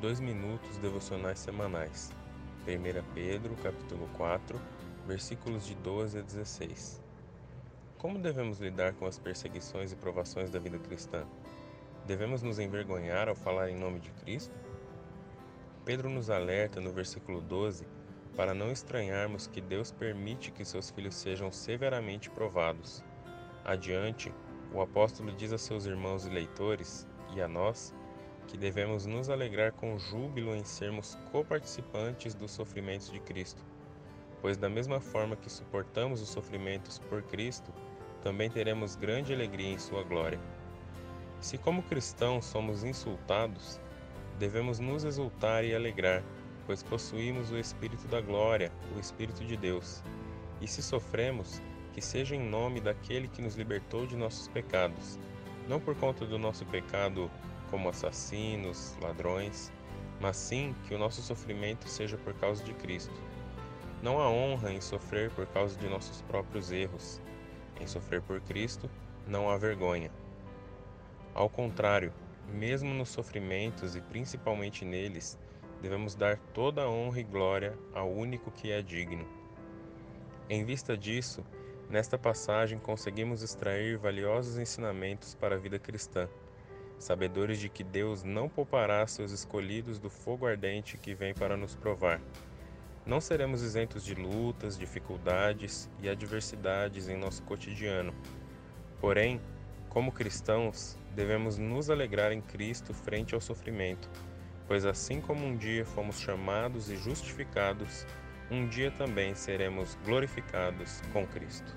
Dois minutos devocionais semanais. 1 Pedro, capítulo 4, versículos de 12 a 16. Como devemos lidar com as perseguições e provações da vida cristã? Devemos nos envergonhar ao falar em nome de Cristo? Pedro nos alerta no versículo 12 para não estranharmos que Deus permite que seus filhos sejam severamente provados. Adiante, o apóstolo diz a seus irmãos e leitores, e a nós, que devemos nos alegrar com júbilo em sermos coparticipantes dos sofrimentos de Cristo, pois da mesma forma que suportamos os sofrimentos por Cristo, também teremos grande alegria em sua glória. Se como cristãos somos insultados, devemos nos exultar e alegrar, pois possuímos o Espírito da glória, o Espírito de Deus. E se sofremos, que seja em nome daquele que nos libertou de nossos pecados, não por conta do nosso pecado como assassinos, ladrões, mas sim que o nosso sofrimento seja por causa de Cristo. Não há honra em sofrer por causa de nossos próprios erros. Em sofrer por Cristo, não há vergonha. Ao contrário, mesmo nos sofrimentos e principalmente neles, devemos dar toda a honra e glória ao único que é digno. Em vista disso, nesta passagem conseguimos extrair valiosos ensinamentos para a vida cristã sabedores de que Deus não poupará seus escolhidos do fogo ardente que vem para nos provar. Não seremos isentos de lutas, dificuldades e adversidades em nosso cotidiano. Porém, como cristãos, devemos nos alegrar em Cristo frente ao sofrimento, pois assim como um dia fomos chamados e justificados, um dia também seremos glorificados com Cristo.